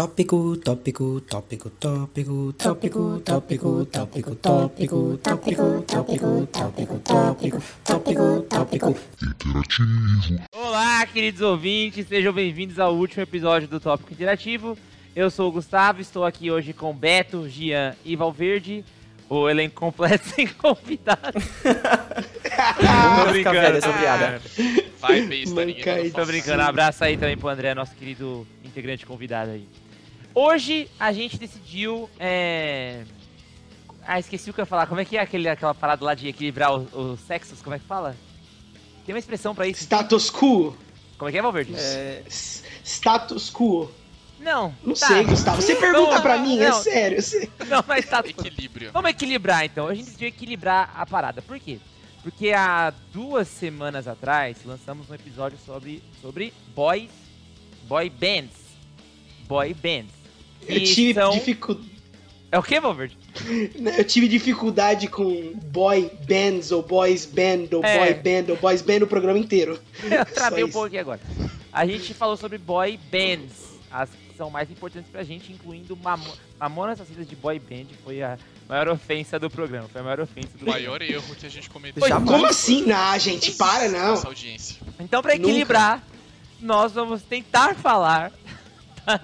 Tópico, tópico, tópico, tópico, tópico, tópico, tópico, tópico, tópico, tópico, tópico, tópico, tópico, tópico. Interativo. Olá, queridos ouvintes, sejam bem-vindos ao último episódio do Tópico Interativo. Eu sou o Gustavo, estou aqui hoje com Beto, Gian e Valverde. O elenco completo sem convidado. Tô brincando, essa piada. Vai besta, Não ninguém Tô brincando, abraço aí também pro André, nosso querido integrante convidado aí. Hoje a gente decidiu. É... Ah, esqueci o que eu ia falar. Como é que é aquele, aquela parada lá de equilibrar os, os sexos? Como é que fala? Tem uma expressão pra isso. Status quo. Como é que é, Valverde? É, Status quo. Não. Não tá. sei, Gustavo. Você pergunta Não, pra mim, é não. sério. você- Não, mas tá. Equilíbrio. Vamos equilibrar então. A gente decidiu equilibrar a parada. Por quê? Porque há duas semanas atrás lançamos um episódio sobre, sobre boys, boy bands. Boy bands. Eu tive, são- dificu... É o que, Valverde? eu tive dificuldade com boy bands, ou boys band, ou É. boy band, ou boys band o programa inteiro. Eu travei um pouco aqui agora. A gente falou sobre boy bands. As que são mais importantes pra gente, incluindo Mamo Mamonas Assassinas de boy band. Foi a maior ofensa do programa. Foi a maior ofensa do O programa. maior erro que a gente cometeu. Como foi. assim? Não, gente, para não. Nossa audiência. Então, pra Nunca. equilibrar, nós vamos tentar falar das,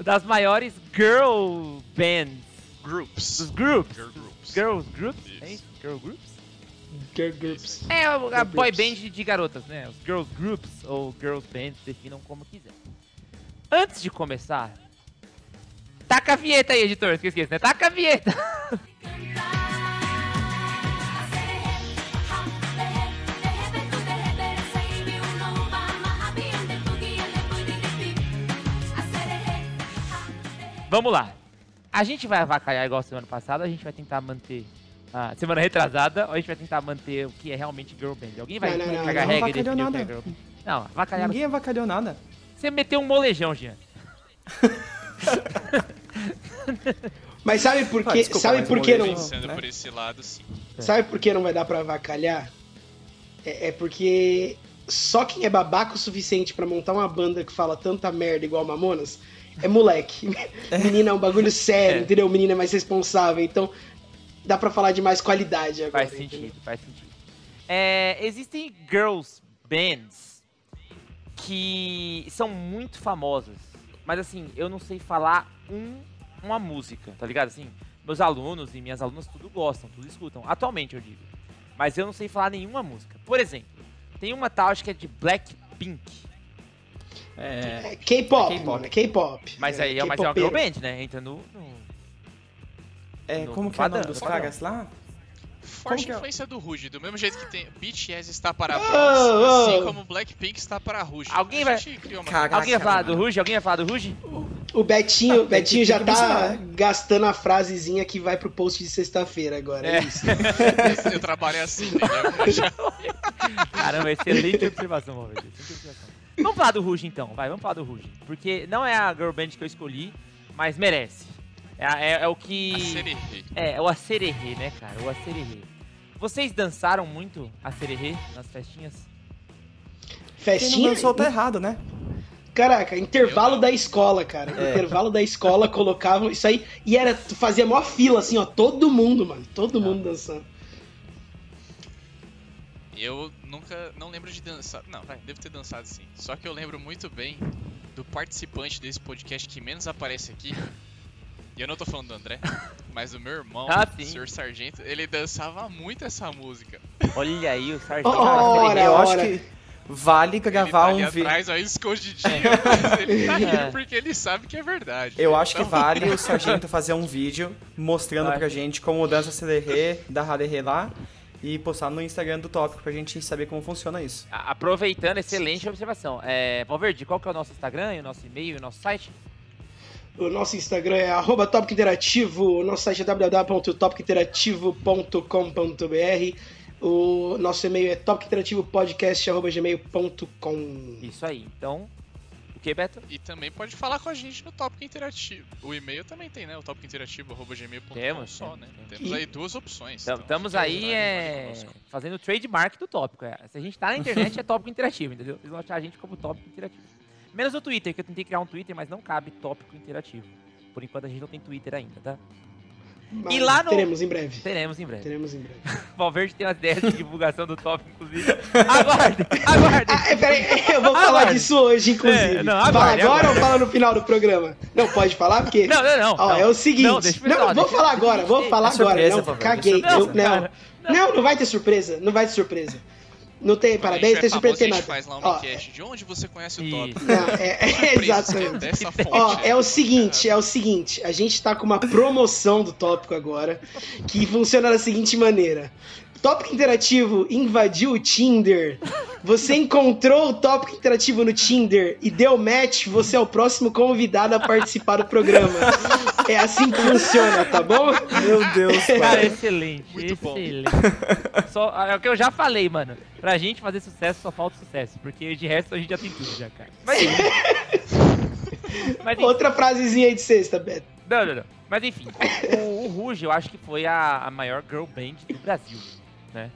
das maiores girl bands, Groups. dos groups. Girl groups. Girls groups? Isso. É isso? Girl groups? Girl groups. É, a, Girl boy groups. band de garotas, né? Os girls groups ou girls bands, definam como quiser. Antes de começar, taca a vinheta aí, editor, que eu esqueci, né? Taca a vinheta! Vamos lá. A gente vai avacalhar igual semana passada, a gente vai tentar manter. A semana retrasada, ou a gente vai tentar manter o que é realmente girl band. Alguém vai Não, não, não, cagar não regra avacalhou definir o que é band? Não, avacalhar. ninguém avacalhou nada. Você meteu um molejão, Jean. Mas sabe por Ah, que, desculpa, sabe por que não, Pensando né? por esse lado, sim. sabe por que não vai dar pra avacalhar? É, é porque só quem é babaca o suficiente pra montar uma banda que fala tanta merda igual Mamonas é moleque. Menina é um bagulho sério, É. entendeu? Menina é mais responsável, então dá pra falar de mais qualidade agora. Faz entendeu? sentido, faz sentido. É, existem girls bands que são muito famosas, mas assim, eu não sei falar um, uma música, tá ligado? Assim, meus alunos e minhas alunas tudo gostam, tudo escutam. Atualmente eu digo. Mas eu não sei falar nenhuma música. Por exemplo, tem uma tal, acho que é de Blackpink. É, É K-pop, K-pop. é K-pop. Mas aí é, mas é uma girl band, né? Entra no. no- é, No como que é o nome dos caras lá? Forte que é? influência do Ruge. Do mesmo jeito que tem BTS está para Oh, Bros, oh. assim como Blackpink está para Ruge. Alguém a vai-. Caraca, Alguém vai falar do Ruge? Alguém vai falar do Ruge? O Betinho, Ah, Betinho já tá né? gastando a frasezinha que vai pro post de sexta-feira agora. É. É. isso. Eu trabalho assim? Já- Caramba, excelente observação, Valverde. Excelente observação. Vamos falar do Ruge então, vai, vamos falar do Ruge. Porque não é a girl band que eu escolhi, mas merece. É, é- é o que. A sererê. É, é o acererê, né, cara? O acererê. Vocês dançaram muito acererê nas festinhas? Quem não Festinha? dançou tá errado, né? Caraca, intervalo da escola, cara. É. Intervalo da escola colocavam isso aí e era fazia maior fila assim, ó, todo mundo, mano, todo mundo dançando. Eu nunca, não lembro de dançar. Não, vai, devo ter dançado sim. Só que eu lembro muito bem do participante desse podcast que menos aparece aqui. E eu não tô falando do André, mas do meu irmão, Ah, o. Sr. Sargento, ele dançava muito essa música. Olha aí, o sargento. Ora, acererê. eu acho que vale ele gravar tá ali um vídeo. atrás, ó, escondidinho, mas ele tá É. rindo porque ele sabe que é verdade. Eu acho que Então, vale o sargento fazer um vídeo mostrando Vai. pra gente como dança CDR da Haderê lá e postar no Instagram do tópico pra gente saber como funciona isso. Aproveitando, excelente observação. É, Valverde, qual que é o nosso Instagram, o nosso e-mail, o nosso site? O nosso Instagram é arroba Tópico Interativo, o nosso site é www.topicointerativo.com.br, o nosso e-mail é topicointerativopodcast.gmail.com Isso aí. Então, que, Beto? E também pode falar com a gente no Tópico Interativo. O e-mail também tem, né? O tópicointerativo.gmail.com Temos, só, temos, né? temos. Temos aí duas opções. então Estamos aí é, fazendo o trademark do tópico. é. Se a gente tá na internet, é tópico interativo, entendeu? Vocês vão achar a gente como tópico interativo. Menos no Twitter, que eu tentei criar um Twitter, mas não cabe tópico interativo. Por enquanto a gente não tem Twitter ainda, tá? Mas lá no- Teremos em breve. Teremos em breve. Teremos em breve. Valverde tem umas ideias de divulgação do tópico, inclusive. Aguardem, aguardem. Ah, é, peraí, eu vou falar Aguarde. disso hoje, inclusive. É, não, fala agora aguarde. ou fala no final do programa? Não, pode falar, porque. Não, não, não. Ó, não. é o seguinte. Não, Não, deixa eu falar, vou falar agora, vou falar É surpresa, agora. Não, favor, caguei. eu- não, não, não vai ter surpresa. Não vai ter surpresa. Não tem parabéns, gente tem tiver surpresa, famoso, tem a faz lá um Ó, enquete. De onde você conhece o tópico? não, é, é, exatamente. Ó, é o seguinte, é o seguinte, a gente tá com uma promoção do tópico agora, que funciona da seguinte maneira. Tópico interativo invadiu o Tinder. Você encontrou o tópico interativo no Tinder e deu match, você é o próximo convidado a participar do programa. É assim que funciona, tá bom? Meu Deus, Cara, cara. excelente. Muito bom. excelente. Só, é o que eu já falei, mano. Pra gente fazer sucesso só falta sucesso. Porque de resto a gente já tem tudo, já, cara. Mas. Mas. Outra frasezinha aí de sexta, Beto. Não, não, não. Mas enfim, o, o Ruge eu acho que foi a, a maior girl band do Brasil, né?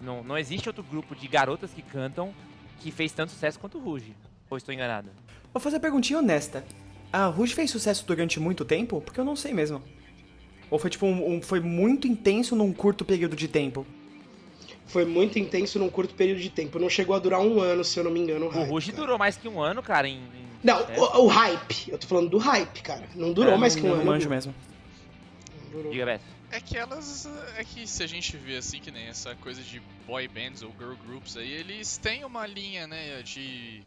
Não, não existe outro grupo de garotas que cantam que fez tanto sucesso quanto o Ruge. Ou estou enganado? Vou fazer uma perguntinha honesta. A Rouge fez sucesso durante muito tempo? Porque eu não sei mesmo. Ou foi tipo um, um- foi muito intenso num curto período de tempo? Foi muito intenso num curto período de tempo. Não chegou a durar um ano, se eu não me engano. O hype, Ruge cara. durou mais que um ano, cara, em... em Não, sucesso. o, o hype. Eu tô falando do hype, cara. Não durou É, mais não- que um não ano. manjo mesmo. Não durou. Diga, Beto. É que elas. É que se a gente vê assim, que nem essa coisa de boy bands ou girl groups aí, eles têm uma linha, né, de.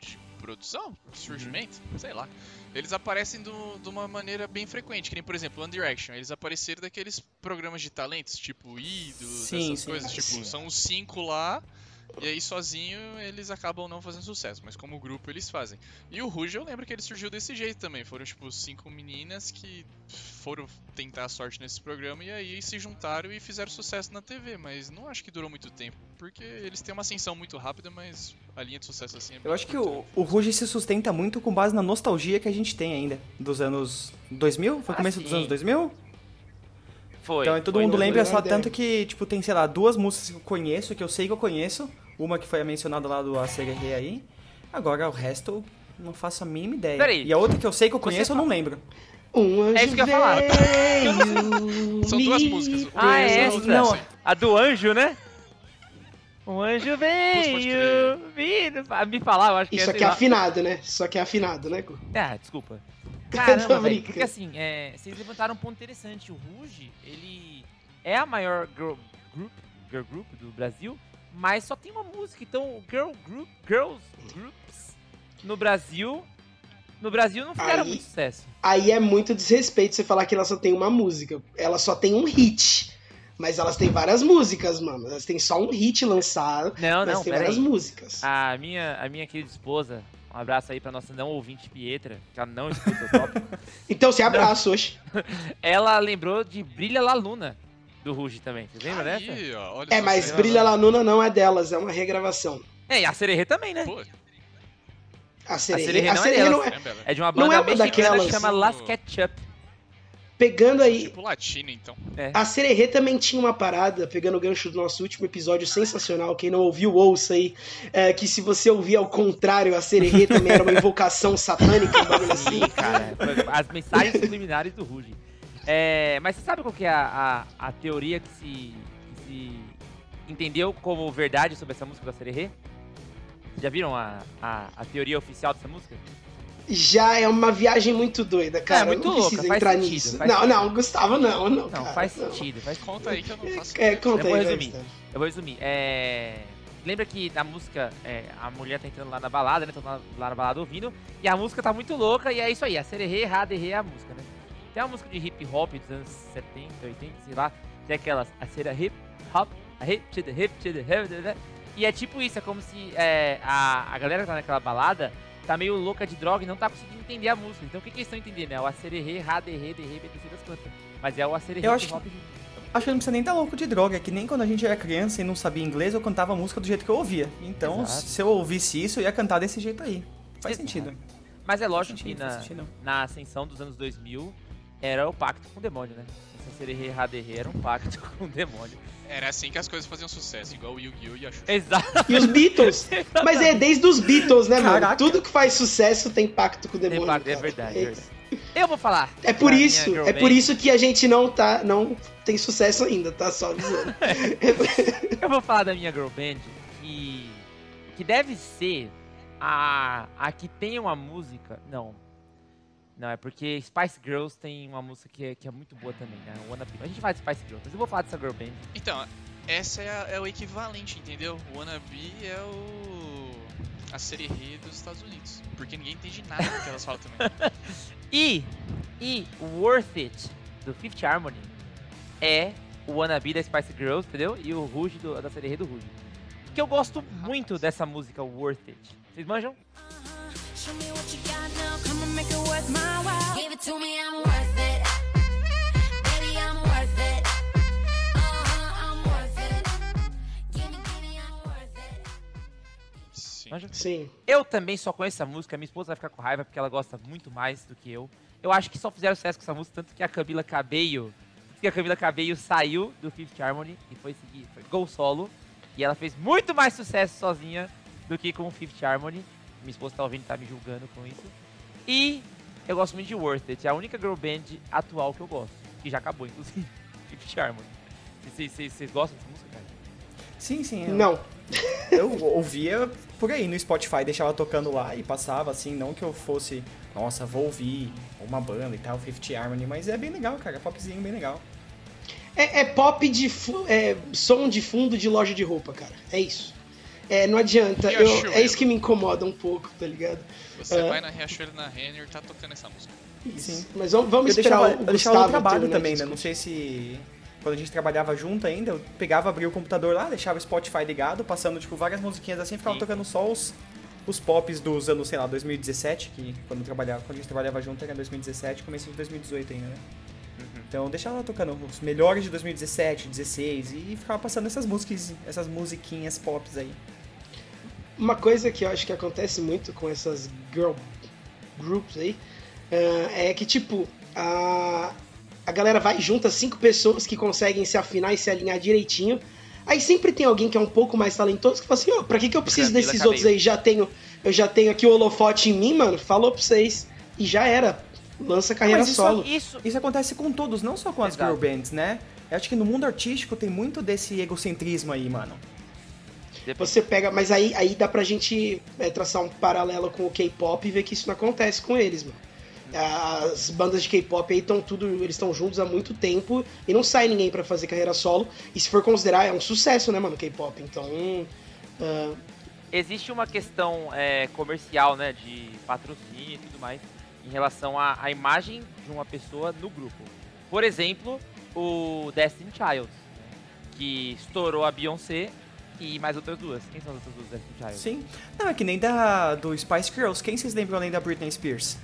de produção, surgimento, sei lá. Eles aparecem do- de uma maneira bem frequente, que nem, por exemplo, One Direction. Eles apareceram daqueles programas de talentos, tipo Sim, essas sim. coisas. Tipo, Sim. são os cinco lá, e aí sozinho eles acabam não fazendo sucesso, mas como grupo eles fazem. E o Ruge eu lembro que ele surgiu desse jeito também. Foram, tipo, cinco meninas que foram tentar a sorte nesse programa e aí se juntaram e fizeram sucesso na TV, mas não acho que durou muito tempo, porque eles têm uma ascensão muito rápida, mas a linha de sucesso assim é bem Eu acho que o, o Rouge se sustenta muito com base na nostalgia que a gente tem ainda. Dos anos 2000? Foi Ah, começo dos sim. anos 2000? Foi. então todo foi. mundo lembra só ideia. tanto que, tipo, tem, sei lá, duas músicas que eu conheço, que eu sei que eu conheço. Uma que foi a mencionada lá do ACRR aí. Agora o resto eu não faço a mínima ideia. Peraí. E a outra que eu sei que eu Você conheço eu não lembro. Um anjo É isso que eu ia falar. São duas me músicas. Ah, é Não. A do anjo, né? Um anjo veio, pra me falar, eu acho que Isso é, aqui é afinado, né? Isso aqui é afinado, né? Gu? Ah, desculpa. Caramba, velho. Porque assim, é, vocês levantaram um ponto interessante. O Ruge, ele é a maior girl group, girl group do Brasil, mas só tem uma música. Então, o girl group, girls groups no Brasil, no Brasil não fizeram Aí- muito sucesso. Aí é muito desrespeito você falar que ela só tem uma música. Ela só tem um hit. Mas elas têm várias músicas, mano. Elas têm só um hit lançado, Não, mas não, tem várias aí. músicas. A minha, a minha querida esposa, um abraço aí pra nossa não ouvinte Pietra, que ela não escuta o tópico. Então se abraça hoje. ela lembrou de Brilha La Luna do Ruge também. Vocês lembram dessa? Aí, ó, olha É, só mas Brilha legal. Lanuna não é delas, é uma regravação. É, e a Sererê também, né? Pô, A Sererê Sererê, a não é Sererê não é. é. É de uma Não banda é uma mexicana daquelas- que chama Las Ketchup. Pegando aí, Tipo latino, então. a Sererê também tinha uma parada, pegando o gancho do nosso último episódio sensacional, quem não ouviu, ouça aí, é, que se você ouvir ao contrário, a Sererê também era uma invocação satânica, um bagulho assim. Sim, cara. As mensagens subliminares do Ruge. É, mas você sabe qual que é a, a, a teoria que se, que se entendeu como verdade sobre essa música da Sererê? Já viram a, a, a teoria oficial dessa música? Já é uma viagem muito doida, cara. É, muito não louca, entrar sentido, nisso. não, sentido. não, Gustavo, não, não. Não, cara, faz não. sentido, faz. Conta aí que eu não faço. É, conta Eu vou aí, vai, resumir. Gustavo. Eu vou resumir. É... Lembra que na música, é, a mulher tá entrando lá na balada, né? Tá lá, lá na balada ouvindo, e a música tá muito louca, e é isso aí, a sererê, errada, errei é a música, né? Tem uma música de hip hop dos anos 70, 80, sei lá, tem aquelas, a cera hip hop, a hip hip the hip, to the- e é tipo isso, é como se é, a, a galera que tá naquela balada tá meio louca de droga e não tá conseguindo entender a música. Então o que, que eles estão entendendo? É o acererê, errei, derrei, BTC das quantas. Mas é o acererê Eu acho que-. Acho que não precisa nem estar louco de droga, é que nem quando a gente era criança e não sabia inglês, eu cantava a música do jeito que eu ouvia. Então, Exato. se eu ouvisse isso, eu ia cantar desse jeito aí. Faz Exato. sentido. Mas é lógico que na, na ascensão dos anos 2000, era o pacto com o demônio, né? Essa Sererê Raderê era um pacto com o demônio. Era assim que as coisas faziam sucesso, igual o Yu-Gi-Oh! e a Xuxa. Exato. E os Beatles. Mas é desde os Beatles, né, mano? Caraca. Tudo que faz sucesso tem pacto com o demônio. pacto, é verdade, é É, verdade. Eu vou falar. é por isso, é por isso que a gente não tá, não tem sucesso ainda, tá só avisando. Eu vou falar da minha girl band que que deve ser a a que tem uma música. Não. Não, é porque Spice Girls tem uma música que é, que é muito boa também, né? Wanna Be. A gente vai de Spice Girls, mas eu vou falar dessa girl band. Então, essa é, a- é o equivalente, entendeu? O Wannabe é o. a Sererê dos Estados Unidos. Porque ninguém entende nada do que elas falam também. E e Worth It do Fifth Harmony é o Wanna Be da Spice Girls, entendeu? E o Rouge do, da série do Rouge. Que eu gosto muito dessa música Worth It. Vocês manjam? Show me to me, I'm worth it. Baby, I'm worth it. Uh-huh, I'm worth it. Give me, give me, I'm worth it. Sim. Sim. Eu também só conheço essa música, minha esposa vai ficar com raiva porque ela gosta muito mais do que eu. Eu acho que só fizeram sucesso com essa música, tanto que a Camila Cabello, que a Camila Cabello saiu do Fifth Harmony e foi seguir, foi gol solo, e ela fez muito mais sucesso sozinha do que com o Fifth Harmony. Minha esposa tá ouvindo e tá me julgando com isso. E eu gosto muito de Worth It, é a única girl band atual que eu gosto, que já acabou, inclusive, Fifth Harmony. Vocês- gostam dessa música, cara? Sim, sim. Eu, Não. eu ouvia por aí no Spotify, deixava tocando lá e passava assim, não que eu fosse, nossa, vou ouvir uma banda e tal, Fifth Harmony, mas é bem legal, cara, popzinho bem legal. É, é pop de fu- é, som de fundo de loja de roupa, cara. É isso. É, não adianta. Eu- é isso que me incomoda um pouco, tá ligado? Você Ah. vai na Riachuelo na Renner tá tocando essa música. Sim. Mas vamos, vamos eu esperar deixava, o deixava no trabalho também, né? Não sei se. Quando a gente trabalhava junto ainda, eu pegava, abria o computador lá, deixava o Spotify ligado, passando, tipo, várias musiquinhas assim, ficava Sim. tocando só os, os pops dos anos, sei lá, 2017, que quando, trabalhava, quando a gente trabalhava junto era 2017, começo de 2018 ainda, né? Então deixava tocando os melhores de 2017, 16 e ficava passando essas músicas, essas musiquinhas pops aí. Uma coisa que eu acho que acontece muito com essas girl groups aí ah, é que, tipo, a, a galera vai junta cinco pessoas que conseguem se afinar e se alinhar direitinho. Aí sempre tem alguém que é um pouco mais talentoso que fala assim, ô, pra que, que eu preciso Camila desses Cabello. outros aí? Já tenho, eu já tenho aqui o holofote em mim, mano. Falou pra vocês. E já era. Lança carreira Mas isso- solo. Isso, Isso acontece com todos, não só com as Exato. girl bands, né? Eu acho que no mundo artístico tem muito desse egocentrismo aí, mano. depois- Você pega, mas aí, aí dá pra gente é, traçar um paralelo com o K-pop e ver que isso não acontece com eles, mano. As bandas de K-pop aí estão tudo, eles estão juntos há muito tempo e não sai ninguém pra fazer carreira solo. E se for considerar, é um sucesso, né, mano, K-pop. Então, ah, existe uma questão é, comercial, né, de patrocínio e tudo mais, em relação à, à imagem de uma pessoa no grupo. Por exemplo, o Destiny Child, né, que estourou a Beyoncé e mais outras duas. Quem são as outras duas Destiny Child? Sim. Não, é que nem da do Spice Girls. Quem vocês lembram além da Britney Spears?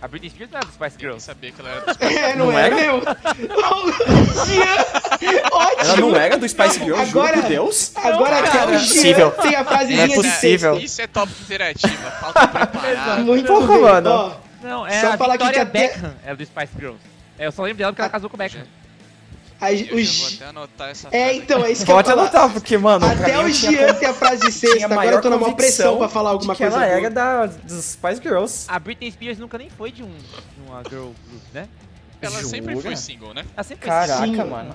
A Britney Spears não é do Spice Eu nem Girls. sabia que ela era dos é, não, Não é era? meu. Ótimo. Ela não era do Spice Girls, Agora- juro por Deus. Agora Não, cara. é possível. tem a frasezinha Não é de possível. texto. Isso é top interativa, falta preparar. Muito Porra, bem. mano. Ó, Não, é Só a falar Victoria que até- Beckham era do Spice Girls. É, eu só lembro dela porque ela casou com o Beckham. a- Eu o já Jean- vou até anotar essa É, frase então, é isso que eu Pode falar. anotar, porque, mano, Até o eu Jean tem a frase sexta, agora maior eu tô numa convicção pressão pra falar alguma de que coisa ela era da, dos Spice Girls. A Britney Spears nunca nem foi de, um, de uma girl group, né? Ela sempre Jura? foi single, né? Ela sempre foi Caraca, Sim. mano.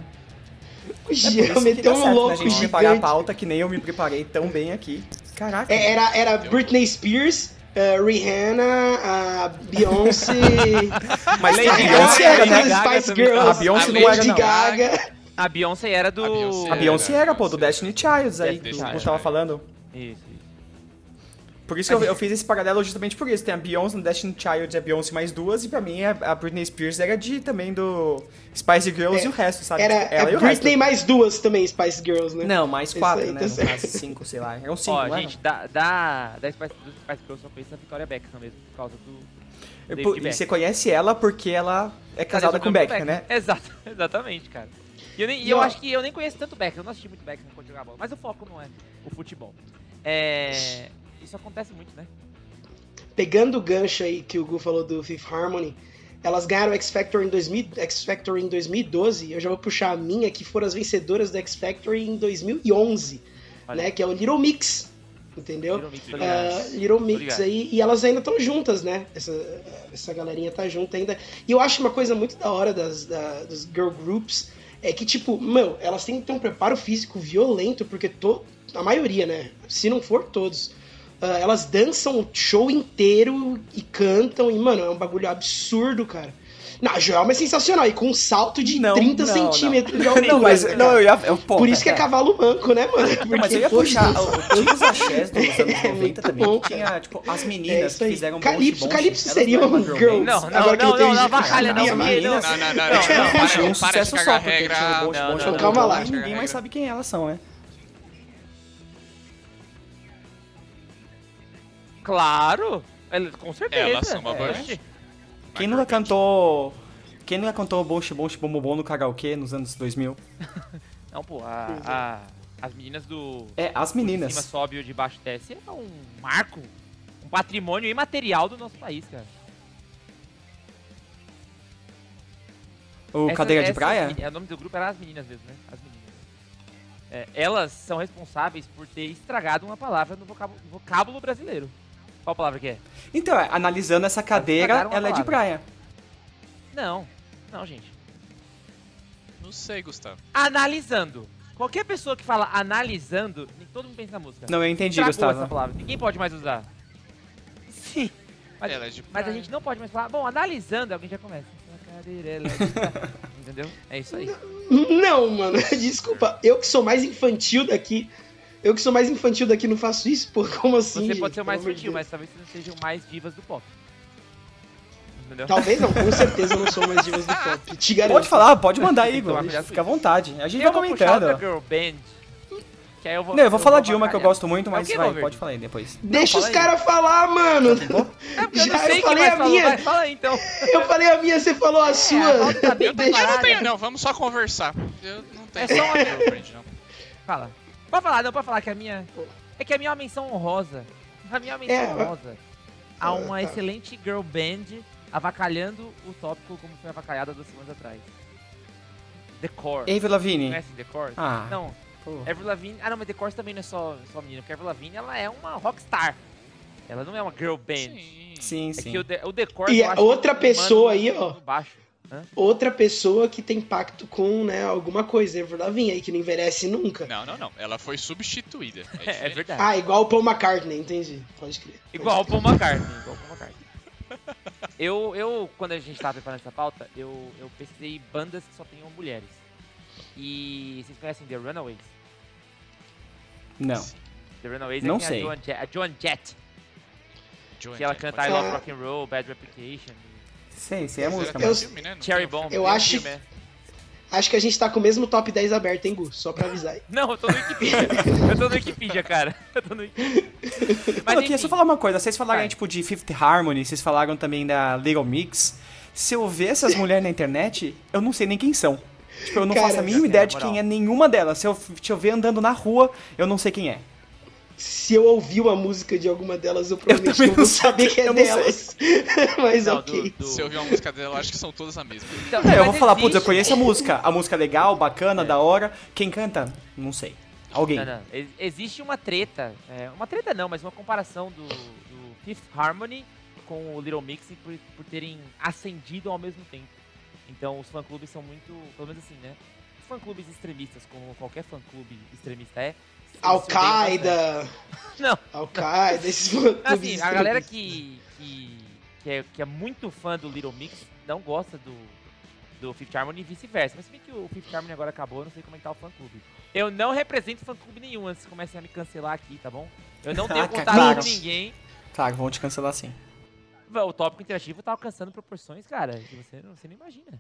O Jean meteu um certo, né, louco a gente preparar a gigante. pauta que nem eu me preparei tão bem aqui. Caraca. É, Era, era Britney Spears, eh, Rihanna, a Beyoncé, Mas Lady a Beyoncé era, né? Spice. Girls, A Beyoncé não era, não. Gaga. A Beyoncé era do. A Beyoncé A Beyoncé era, pô, do. Destiny Childs aí, que. Gus tava falando. Isso, isso. Por isso que eu, eu fiz esse paralelo justamente por isso. Tem a Beyoncé no Destiny Child e a Beyoncé mais duas, e pra mim a, a Britney Spears era de também do Spice Girls É, e o resto, sabe? Era Tipo, ela é e o resto. Britney mais duas também, Spice Girls, né? Não, mais quatro, aí, né? tá caso, cinco, sei lá. Eram cinco, Ó, gente, da, da, da Spice, do Spice Girls só conheço a Victoria Beckham mesmo, por causa do. Eu- E Beckham. você conhece ela porque ela é casada com o Beckham, Beckham, né? Exato, exatamente, cara. E eu, nem, e eu acho que eu nem conheço tanto Beckham, eu não assisti muito Beckham quando jogava bola, mas o foco não é o futebol. É. Isso acontece muito, né? Pegando o gancho aí que o Gu falou do Fifth Harmony, Elas ganharam o X Factor em, 2000, X Factor em 2012. Eu já vou puxar a minha, que foram as vencedoras do X Factor em 2011, Olha. né? Que é o Little Mix, entendeu? Little Mix, ligado. Little Mix aí, e elas ainda estão juntas, né? Essa, essa galerinha tá junta ainda. E eu acho uma coisa muito da hora das, da- dos girl groups é que, tipo, meu, elas têm que ter um preparo físico violento, porque to, a maioria, né? Se não for todos. Ah, elas dançam o show inteiro e cantam, e, mano, é um bagulho absurdo, cara. Não, a Joelma é sensacional, e com um salto de Não, 30 não, não. centímetros de Não, altura. mas cara. não, eu ia. Eu, pô, Por isso que é cara, cavalo manco, né, mano? Não, mas eu ia Porque, puxar. Tinha os axés dos anos 90 muito também. bom, que tinha, tipo, as É meninas isso que fizeram Calypso, Calypso seria não eram um girl girls. bands. Não, não, Agora que não, eu entendi. não, não avacalha, Cara, não, minha porque menina- não. Não, não, não, Não, não. Tinha um para, para de sucesso só, cagar porque regra. tinha o bonde, Não, bonde, não, bonde, calma lá. bonde, Ninguém mais sabe quem elas são, né? Claro! Ela- Com certeza. Elas são uma É. Quem nunca cantou. Quem nunca cantou Bonche Bonche Bom Bom no karaokê nos anos 2000? Não, pô, a, a- as meninas do. É, as o De cima meninas. sobe e o de baixo desce é um marco, um patrimônio imaterial do nosso país, cara. O Essas- Cadeira de Praia? é, O nome do grupo era As Meninas mesmo, né? As Meninas. É, elas são responsáveis por ter estragado uma palavra no vocábulo, vocábulo brasileiro. Qual palavra que é? Então, é, analisando essa cadeira, ela é de palavra. praia. Não, não, gente. Não sei, Gustavo. Analisando. Qualquer pessoa que fala analisando, todo mundo pensa na música. Não, eu entendi, Estragou Gustavo. essa palavra. Ninguém pode mais usar. Sim. Mas, Ela é de mas a gente não pode mais falar. Bom, analisando, alguém já começa. Entendeu? É isso aí. Não, mano, desculpa. Eu que sou mais infantil daqui. Eu que sou mais infantil daqui não faço isso, pô. Como assim? Você gente? pode ser o mais Deus. mas talvez você não seja o mais divas do pop. Entendeu? Talvez não, com certeza eu não sou mais divas do pop. Te garanto. Pode falar, pode mandar aí, Igor. Fica à vontade. A gente eu vai vou puxar comentando. girl band. Que aí eu vou, Não, eu vou falar de uma que eu gosto muito, É mas quê, vai, Valverde? pode falar aí depois. Deixa Não, os caras falar, mano. É eu não Já sei eu falei a falou. minha. Vai, fala aí então. Eu falei a minha, você falou a a sua. pauta tá Eu não tenho, não. Vamos só conversar. Eu não tenho É só uma- girlfriend, não. Fala. Pode falar, não, pode falar que a minha. É que a minha é uma menção honrosa. A minha é uma menção É, honrosa. A uma tá. excelente girl band avacalhando o tópico como foi avacalhada duas semanas atrás. The Core. Avril Lavigne. Conhecem The Core? Ah, Não, pô. Avril Lavigne. Ah, não, mas The Core também não é só, só menina, porque a Avril Lavigne ela é uma rockstar. Ela não é uma girl band. Sim. Sim, É sim. que o The, o The Core. E eu acho outra pessoa aí, ó. no Outra pessoa que tem pacto com, né, alguma coisa, Avril Lavigne aí, que não envelhece nunca. Não, não, não. Ela foi substituída. É, É, é verdade. Ah, igual o Paul McCartney, entendi. Pode crer. Igual o Paul McCartney. Igual o Paul McCartney. Eu, eu, quando a gente tava preparando essa pauta, eu, eu pesquisei bandas que só tenham mulheres. E vocês conhecem The Runaways? Não. The Runaways Não é sei. a Joan Jett, a Joan Jett Joan que ela Jett, canta pode I. Love Rock and Roll, Bad Reputation, Sei, sei a Mas música, era mas... filme, né? Cherry Bomb. Eu um acho- filme, é. Acho que a gente tá com o mesmo top 10 aberto, hein, Gu? Só pra avisar aí. Não, eu tô no Wikipedia. eu tô no Wikipedia, cara. Eu tô no Wikipedia. Mas eu queria só falar uma coisa. Vocês falaram aí, tipo, de Fifth Harmony, vocês falaram também da Little Mix. Se eu ver essas mulheres na internet, eu não sei nem quem são. Tipo, eu não Cara, faço a mínima é, ideia de quem é nenhuma delas. Se eu, se eu ver andando na rua, eu não sei quem é. Se eu ouvir uma música de alguma delas, eu provavelmente também não vou saber que é eu delas. Mas Não, ok. do- do- Se eu ouvir uma música dela, eu acho que são todas a mesma. Então, É, eu vou falar, putz, eu conheço a música. A música é legal, bacana, É. da hora. Quem canta? Não sei. Alguém. Não, não. Ex- Existe uma treta. é, uma treta não, mas uma comparação do, do Fifth Harmony com o Little Mix por, por terem ascendido ao mesmo tempo. Então os fã-clubes são muito. Pelo menos assim, né? Os fã-clubes extremistas, como qualquer fã-clube extremista é. Al-Qaeda. Não, Al-Qaeda, esses assim, a galera que, que, que, é, que é muito fã do Little Mix não gosta do, do Fifth Harmony e vice-versa. Mas se bem que o Fifth Harmony agora acabou, eu não sei como é que tá o fã-clube. Eu não represento fã-clube nenhum antes que comecem a me cancelar aqui, tá bom? Eu não tenho Ah, contato claro. com ninguém. Claro, vão te cancelar sim. O tópico interativo tá alcançando proporções, cara, que você, não- você não imagina.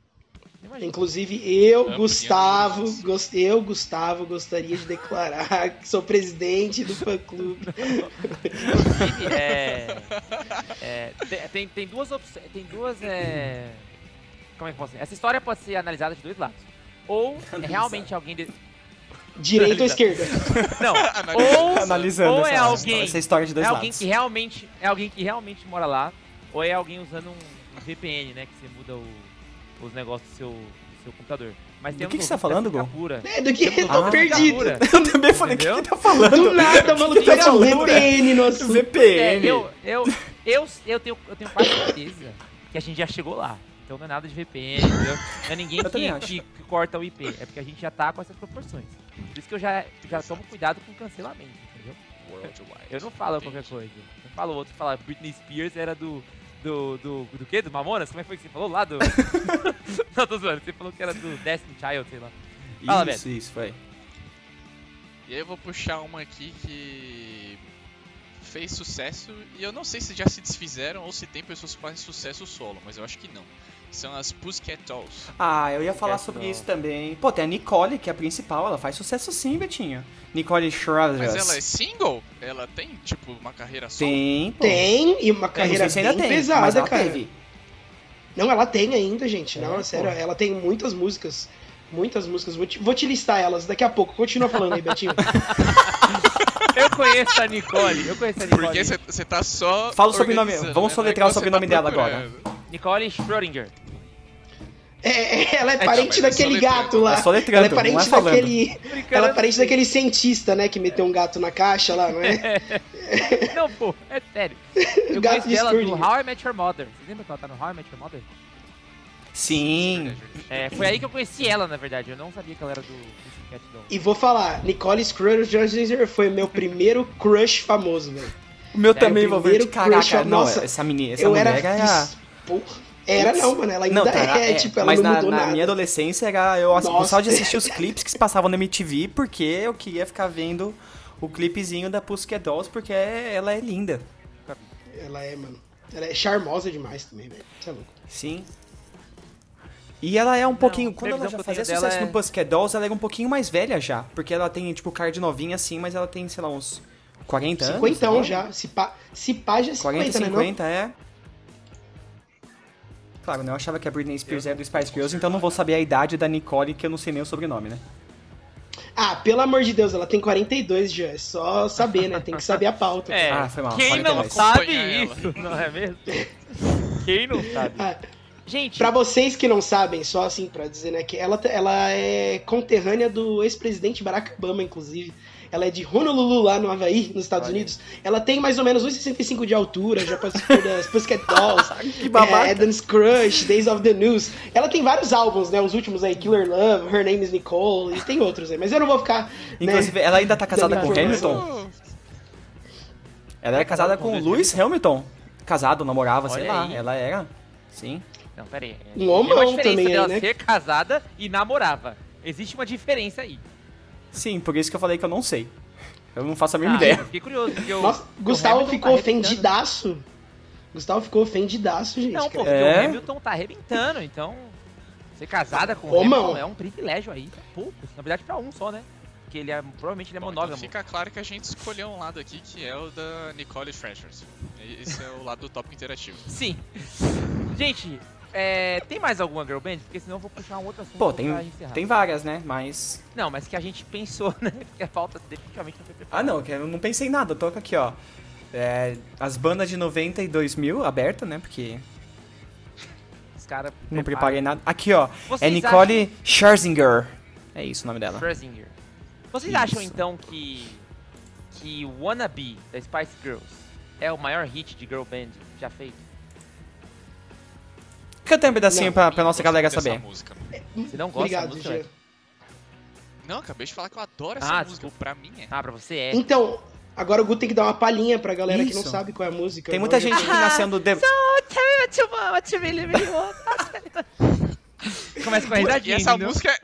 Imagina. Inclusive, eu, Ampliando Gustavo, horizontes. gos- eu, Gustavo, gostaria de declarar que sou presidente do fã-clube. Inclusive, é, é, te- tem, tem duas opções. Tem duas. É, como é que eu posso dizer? Essa história pode ser analisada de dois lados. Ou é realmente alguém. De, Direita ou esquerda? não, Analisando. ou, Analisando ou essa, é alguém. essa história de dois é alguém lados. que realmente é alguém que realmente mora lá, ou é alguém usando um, um VPN, né? Que você muda o- os negócios do seu, do seu computador. Mas Do tem que que você tá falando, Gol? É, do que eu Ah, tô perdido. Singapura. Eu também falei, o que que tá falando? Do nada, o maluco Que um loucura. VPN no assunto. É, VPN. eu, eu, eu, eu, tenho, eu tenho quase certeza que a gente já chegou lá. Então não é nada de VPN, entendeu? Não é ninguém que, que- que corta o IP. É porque a gente já tá com essas proporções. Por isso que eu já, já tomo cuidado com o cancelamento, entendeu? Worldwide. Eu não falo qualquer coisa. Eu falo outro que fala Britney Spears era do. Do, do, do quê? Do Mamonas? Como é que foi que você falou lá? Do... não, tô zoando. Você falou que era do Destiny Child, sei lá. Fala, Isso, isso, foi. E aí eu vou puxar uma aqui que fez sucesso e eu não sei se já se desfizeram ou se tem pessoas que fazem sucesso solo, mas eu acho que não. São as Pussycat Dolls. Ah, eu ia falar sobre isso também. Pô, tem a Nicole, que é a principal, ela faz sucesso sim, Betinho. Nicole Schroeder. Mas ela é single? Ela tem, tipo, uma carreira solo? Tem, pô. Tem, e uma carreira se ainda bem tem, pesada, mas ela cara. teve. Não, ela tem ainda, gente. Não, É, é sério. pô. Ela tem muitas músicas. Muitas músicas. Vou te, vou te listar elas daqui a pouco. Continua falando aí, Betinho. Eu conheço a Nicole. Eu conheço a Nicole. Porque você tá só. Fala o sobrenome, vamos né? soletrar Não é o você sobrenome tá dela agora. Nicole Schrödinger. É, é, ela é É, parente não, mas é daquele gato lá. É soletrando, ela é não parente é falando. daquele. Ela é parente daquele cientista, né? Que meteu um gato na caixa lá, não é? Não, pô, é sério. Eu Gato conheço de ela do Schrödinger. How I Met Your Mother. Você lembra que ela tá no How I Met Your Mother? Sim. É, foi aí que eu conheci ela, na verdade. Eu não sabia que ela era do Pussycat Dolls. E vou falar, Nicole Schrödinger foi meu primeiro crush famoso, velho. O meu É, também, o vou ver. primeiro Caraca, crush, não, nossa, essa menina, essa eu mulher era. Porra. Era não, mano. Ela ainda Não, tá, é, é, tipo, ela mas não na, mudou na nada. minha adolescência era, eu gostava de assistir os clipes que se passavam na MTV porque eu queria ficar vendo o clipezinho da Pussycat Dolls porque ela é linda. Ela é, mano. Ela é charmosa demais também, velho. Você é louco. Sim. E ela é um pouquinho. Quando ela já fazia sucesso dela no é- Pussycat Dolls, ela era um pouquinho mais velha já. Porque ela tem, tipo, card novinha assim, mas ela tem, sei lá, uns 40 anos. 50 sei lá. já. Se pá, se pá já é 40, 50, né? não? 50, é. Claro, né? Eu achava que a Britney Spears era do Spice Girls, então não vou saber a idade da Nicole, que eu não sei nem o sobrenome, né? Ah, pelo amor de Deus, ela tem 42 já. É só saber, né? Tem que saber a pauta. É, Ah, foi mal, quem não sabe isso, não é mesmo? Quem não sabe? Ah, Gente, Pra vocês que não sabem, só assim pra dizer, né, que ela, ela é conterrânea do ex-presidente Barack Obama, inclusive. Ela é de Honolulu, lá no Havaí, nos Estados Olha. Unidos. Ela tem mais ou menos 1,65 de altura, já participou das Pussycat Dolls, Que babaca. é, Eden's Crush, Days of the News. Ela tem vários álbuns, né, os últimos aí, Killer Love, Her Name is Nicole, e tem outros aí. Mas eu não vou ficar, Inclusive, né, ela ainda tá casada com. Hamilton. Ela era casada com o Lewis Hamilton. Casado, namorava, sei Olha lá. aí. Ela era. Sim. Não, pera aí. Um diferença também dela né? ser casada e namorava. Existe uma diferença aí. Sim, por isso que eu falei que eu não sei. Eu não faço a mínima Ah, eu ideia. fiquei curioso. porque o- Nossa, o Gustavo ficou tá ofendidaço. Gustavo ficou ofendidaso, gente. Não, pô, porque É? o Hamilton tá arrebentando, então. Ser casada com o Ô, Hamilton mão. é um privilégio aí pra poucos. Na verdade, pra um só, né? Porque ele é. Provavelmente ele é Bom, então fica claro que a gente escolheu um lado aqui que é o da Nicole Freshers. Esse é o lado do top interativo. Sim. Gente, é, tem mais alguma girl band? Porque senão eu vou puxar um outro assunto Pô, tem, tem várias, né? Mas. Não, mas que a gente pensou, né? Porque a pauta definitivamente não foi preparada. Ah, não, que eu não pensei em nada. Eu aqui, ó. É, as bandas de 90 e 2000 aberta, né? Porque Os caras não preparei nada. Aqui, ó. É Vocês Nicole Scherzinger. É isso o nome dela. Scherzinger. Vocês Isso. acham então que que Wannabe da Spice Girls é o maior hit de girl band já feito? Canta um pedacinho Não, pra, pra nossa galera saber. Música. Você não gosta Obrigado, da música? Não, acabei de falar que eu adoro essa Ah, música. desculpa. Pra mim é. Ah, pra você é. Então, agora o Gu tem que dar uma palhinha pra galera que não Isso. sabe qual é a música. Tem muita gente que nasceu no. De... Começa com a risadinha, essa música,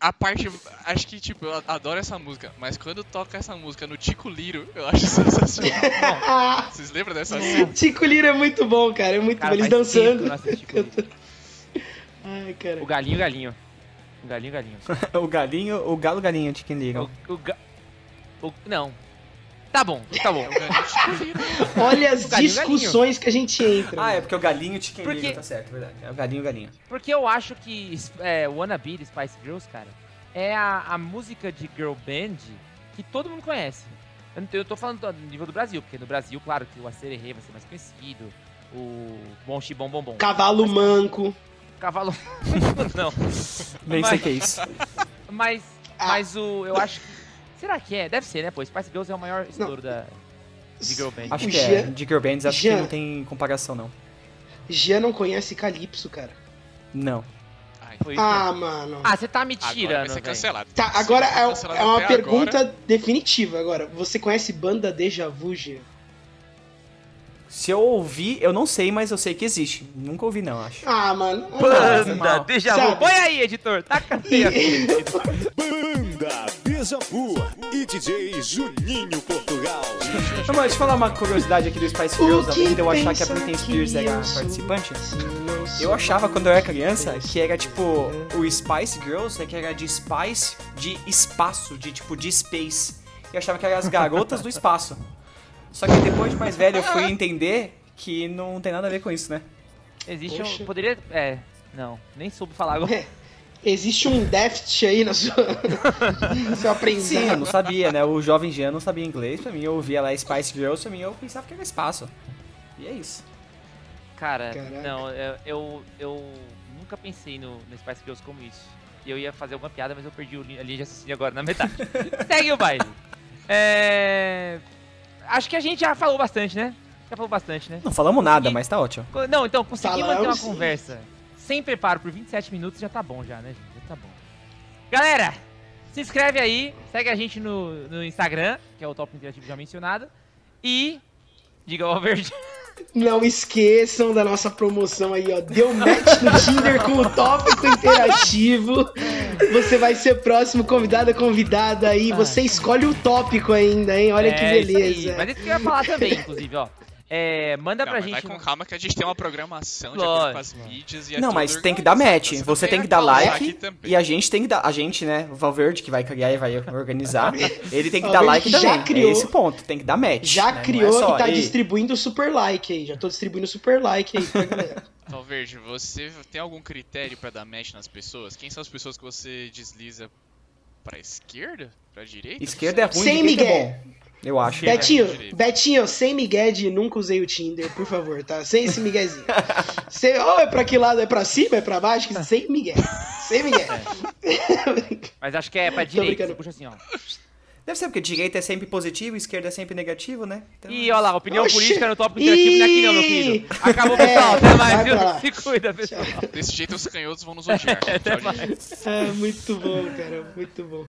a parte. Acho que, tipo, eu adoro essa música. Mas quando toca essa música no Tico Liro, eu acho sensacional. Vocês lembram dessa cena? Tico Liro é muito bom, cara. É muito Cara, bom. Eles dançando. Ai, cara. O galinho, galinho. O galinho, galinho. o galinho, o galo galinho Chicken Little. O, o, ga... o- Não. Tá bom, tá bom. É o. Olha as O galinho, discussões que a gente entra. Ah, é porque o galinho Chicken Porque- tá certo, é verdade. É o galinho galinho. Porque eu acho que é, Wannabe de Spice Girls, cara, é a, a música de girl band que todo mundo conhece. Eu, não tô, eu tô falando do nível do Brasil, porque no Brasil, claro, que o Acererê vai ser mais conhecido, O Bom Xibom Bom Bom. Cavalo manco. Cavalo. não. Nem sei o que é isso. Mas, Ah. mas o. Eu acho que. Será que é? Deve ser, né? Pô, Spice Girls é o maior estouro da. De Girl Band. Acho O que é. Jean- De Girl Bands, acho Jean- que não tem comparação, não. Jean não conhece Calypso, cara. Não. Ai, Foi isso Ah, mano. Ah, você tá me agora vai tirando, ser cancelado. Tá, agora é, cancelado é uma pergunta agora, definitiva agora. Você conhece banda Deja Vu, Jean? Se eu ouvir, eu não sei, mas eu sei que existe. Nunca ouvi, não, acho. Ah, mano. Banda, deixa vu. Põe aí, editor. Tá aí. Deja Vu e DJ Juninho Portugal. Não, mas deixa eu falar uma curiosidade aqui do Spice Girls, além de eu achar que a Britney Spears era participante. Eu achava quando eu era criança que era tipo o Spice Girls, é que era de Spice, de espaço, de tipo de space. Eu achava que eram as garotas do espaço. Só que depois de mais velho eu fui entender que não tem nada a ver com isso, né? Existe Poxa. um. Poderia. É. Não, nem soube falar agora. Existe um déficit aí na sua, no seu Sim, eu não sabia, né? O jovem Jean não sabia inglês, pra mim eu ouvia lá Spice Girls, pra mim eu pensava que era espaço. E é isso. Cara, Caraca. não, eu, eu, eu nunca pensei no, no Spice Girls como isso. E eu ia fazer alguma piada, mas eu perdi o a linha de raciocínio agora na metade. Segue o baile. É. Acho que a gente já falou bastante, né? Já falou bastante, né? Não falamos nada, E- mas tá ótimo. Não, então, consegui manter uma Falamos sim. conversa sem preparo por 27 minutos já tá bom já, né, gente? Já tá bom. Galera, se inscreve aí, segue a gente no, no Instagram, que é o Top Interativo já mencionado. E. Diga ao verde. Não esqueçam da nossa promoção aí, ó. Deu match no Tinder com o tópico interativo. Você vai ser próximo convidado, convidada aí. Você escolhe o tópico ainda, hein? Olha que É, aí. beleza. Mas isso que eu ia falar também, inclusive, ó. É, manda Não, pra gente. vai com calma que a gente tem uma programação de acordo com as mídias e é Não, tudo mas tem que dar match. não Você tem que dar like e a gente tem que dar. A gente, né? O Valverde que vai criar e vai organizar. Ele tem que Valverde dar like já também. criou. É esse ponto. Tem que dar match. Já né? Não é criou só, e tá "Ei, distribuindo super like aí. Já tô distribuindo super like aí pra galera. Então, Verde, você tem algum critério pra dar match nas pessoas? Quem são as pessoas que você desliza pra esquerda? Pra direita? Esquerda é ruim, Sem direita Miguel. é bom. Eu acho. Chega. Betinho, direito. Betinho, sem Miguel de nunca usei o Tinder, por favor, tá? Sem esse Miguelzinho. Sem, ou é pra que lado? É pra cima? É pra baixo? Sem Miguel. Sem Miguel. Mas acho que é pra Tô direita. Você puxa assim, ó. Deve ser porque direita é sempre positivo, esquerda é sempre negativo, né? Então, Ih, olha lá, opinião Oxi. política no tópico interativo não é aqui não, meu querido. Acabou, É, pessoal. Até vai mais, viu? Se cuida, pessoal. Desse jeito os canhotos vão nos odiar. Tchau, gente. É, muito bom, cara, muito bom.